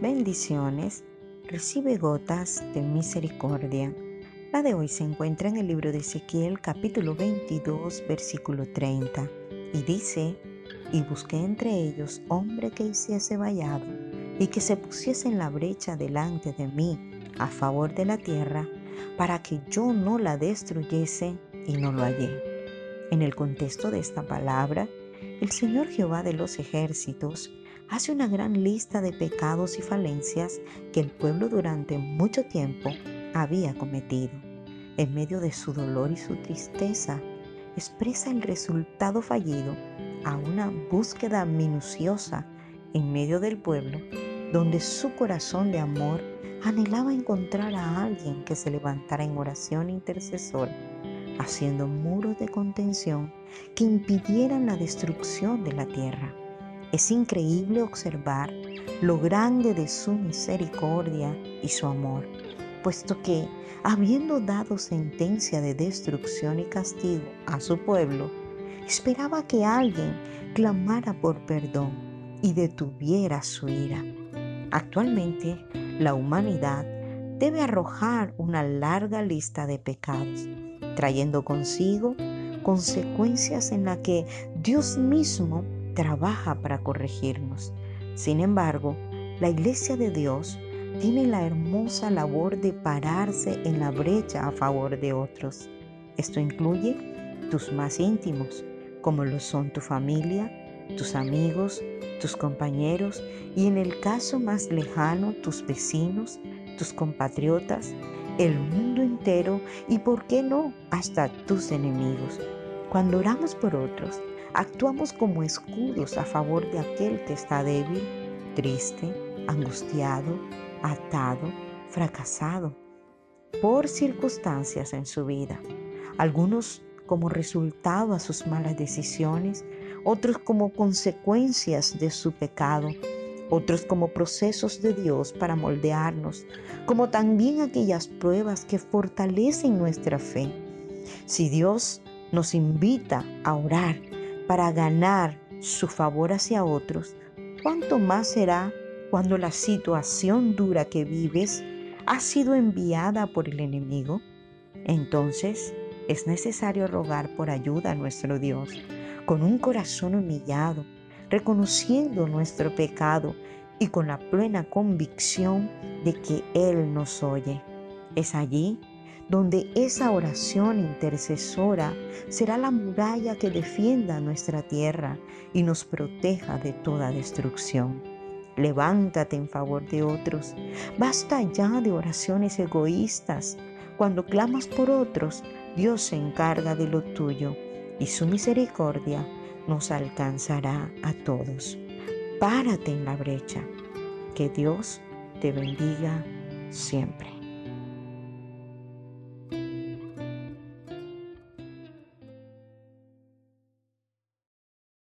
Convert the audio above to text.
bendiciones, recibe gotas de misericordia. La de hoy se encuentra en el libro de Ezequiel capítulo 22 versículo 30 y dice, y busqué entre ellos hombre que hiciese vallado y que se pusiese en la brecha delante de mí a favor de la tierra para que yo no la destruyese y no lo hallé. En el contexto de esta palabra, el Señor Jehová de los ejércitos hace una gran lista de pecados y falencias que el pueblo durante mucho tiempo había cometido. En medio de su dolor y su tristeza, expresa el resultado fallido a una búsqueda minuciosa en medio del pueblo, donde su corazón de amor anhelaba encontrar a alguien que se levantara en oración intercesora, haciendo muros de contención que impidieran la destrucción de la tierra. Es increíble observar lo grande de su misericordia y su amor, puesto que, habiendo dado sentencia de destrucción y castigo a su pueblo, esperaba que alguien clamara por perdón y detuviera su ira. Actualmente, la humanidad debe arrojar una larga lista de pecados, trayendo consigo consecuencias en las que Dios mismo trabaja para corregirnos. Sin embargo, la iglesia de Dios tiene la hermosa labor de pararse en la brecha a favor de otros. Esto incluye tus más íntimos, como lo son tu familia, tus amigos, tus compañeros y en el caso más lejano, tus vecinos, tus compatriotas, el mundo entero y, por qué no, hasta tus enemigos. Cuando oramos por otros, actuamos como escudos a favor de aquel que está débil, triste, angustiado, atado, fracasado por circunstancias en su vida. Algunos como resultado a sus malas decisiones, otros como consecuencias de su pecado, otros como procesos de Dios para moldearnos, como también aquellas pruebas que fortalecen nuestra fe. Si Dios nos invita a orar para ganar su favor hacia otros, ¿cuánto más será cuando la situación dura que vives ha sido enviada por el enemigo? Entonces es necesario rogar por ayuda a nuestro Dios con un corazón humillado, reconociendo nuestro pecado y con la plena convicción de que Él nos oye. Es allí donde esa oración intercesora será la muralla que defienda nuestra tierra y nos proteja de toda destrucción. Levántate en favor de otros. Basta ya de oraciones egoístas. Cuando clamas por otros, Dios se encarga de lo tuyo y su misericordia nos alcanzará a todos. Párate en la brecha. Que Dios te bendiga siempre. thank you